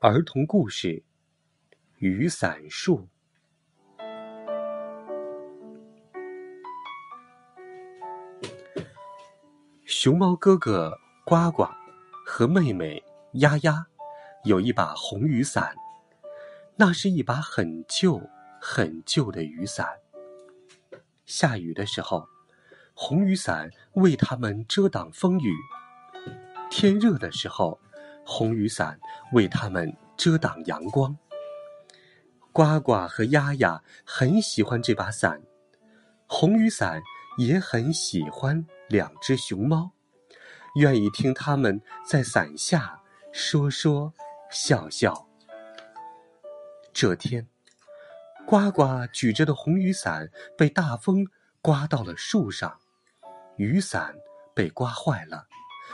儿童故事《雨伞树》。熊猫哥哥呱呱和妹妹丫丫有一把红雨伞，那是一把很旧很旧的雨伞。下雨的时候，红雨伞为他们遮挡风雨；天热的时候，红雨伞为他们遮挡阳光。呱呱和丫丫很喜欢这把伞，红雨伞也很喜欢两只熊猫，愿意听他们在伞下说说笑笑。这天，呱呱举着的红雨伞被大风刮到了树上，雨伞被刮坏了，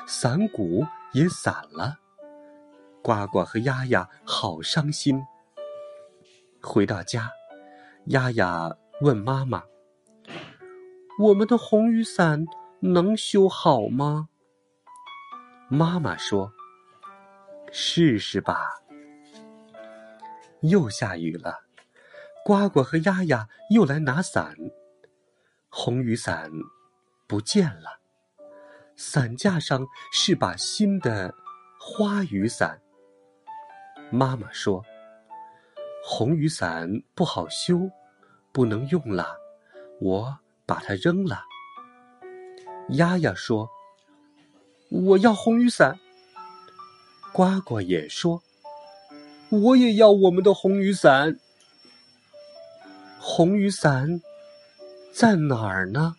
伞骨也散了。呱呱和丫丫好伤心。回到家，丫丫问妈妈：“我们的红雨伞能修好吗？”妈妈说：“试试吧。”又下雨了，呱呱和丫丫又来拿伞，红雨伞不见了，伞架上是把新的花雨伞。妈妈说：“红雨伞不好修，不能用了，我把它扔了。”丫丫说：“我要红雨伞。”呱呱也说：“我也要我们的红雨伞。”红雨伞在哪儿呢？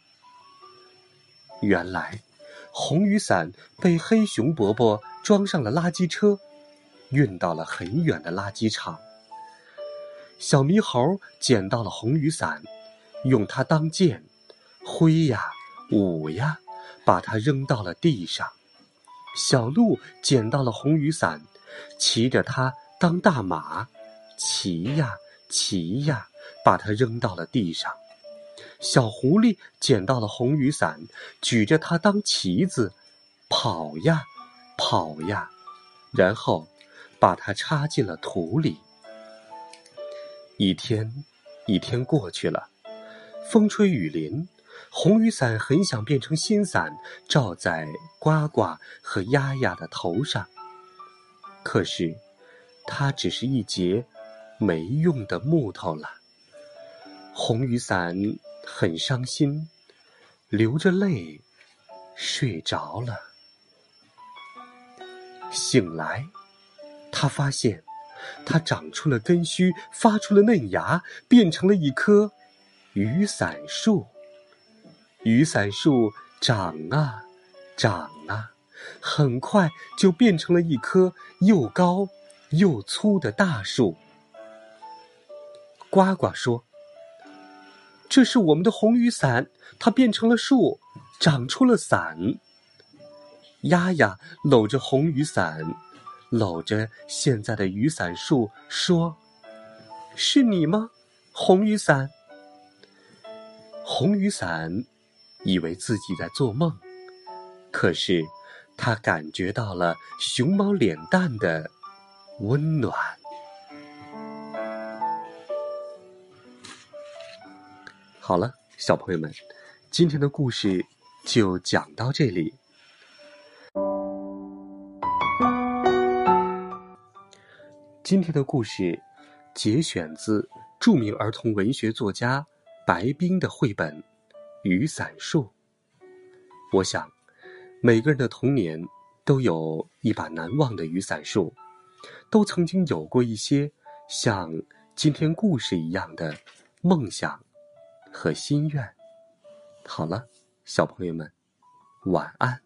原来，红雨伞被黑熊伯伯装上了垃圾车。运到了很远的垃圾场。小猕猴捡到了红雨伞，用它当剑，挥呀舞呀，把它扔到了地上。小鹿捡到了红雨伞，骑着它当大马，骑呀骑呀，把它扔到了地上。小狐狸捡到了红雨伞，举着它当旗子，跑呀跑呀，然后。把它插进了土里。一天，一天过去了，风吹雨淋，红雨伞很想变成新伞，罩在呱呱和丫丫的头上。可是，它只是一截没用的木头了。红雨伞很伤心，流着泪睡着了。醒来。他发现，它长出了根须，发出了嫩芽，变成了一棵雨伞树。雨伞树长啊长啊，很快就变成了一棵又高又粗的大树。呱呱说：“这是我们的红雨伞，它变成了树，长出了伞。”丫丫搂着红雨伞。搂着现在的雨伞树说：“是你吗，红雨伞？”红雨伞以为自己在做梦，可是他感觉到了熊猫脸蛋的温暖。好了，小朋友们，今天的故事就讲到这里。今天的故事节选自著名儿童文学作家白冰的绘本《雨伞树》。我想，每个人的童年都有一把难忘的雨伞树，都曾经有过一些像今天故事一样的梦想和心愿。好了，小朋友们，晚安。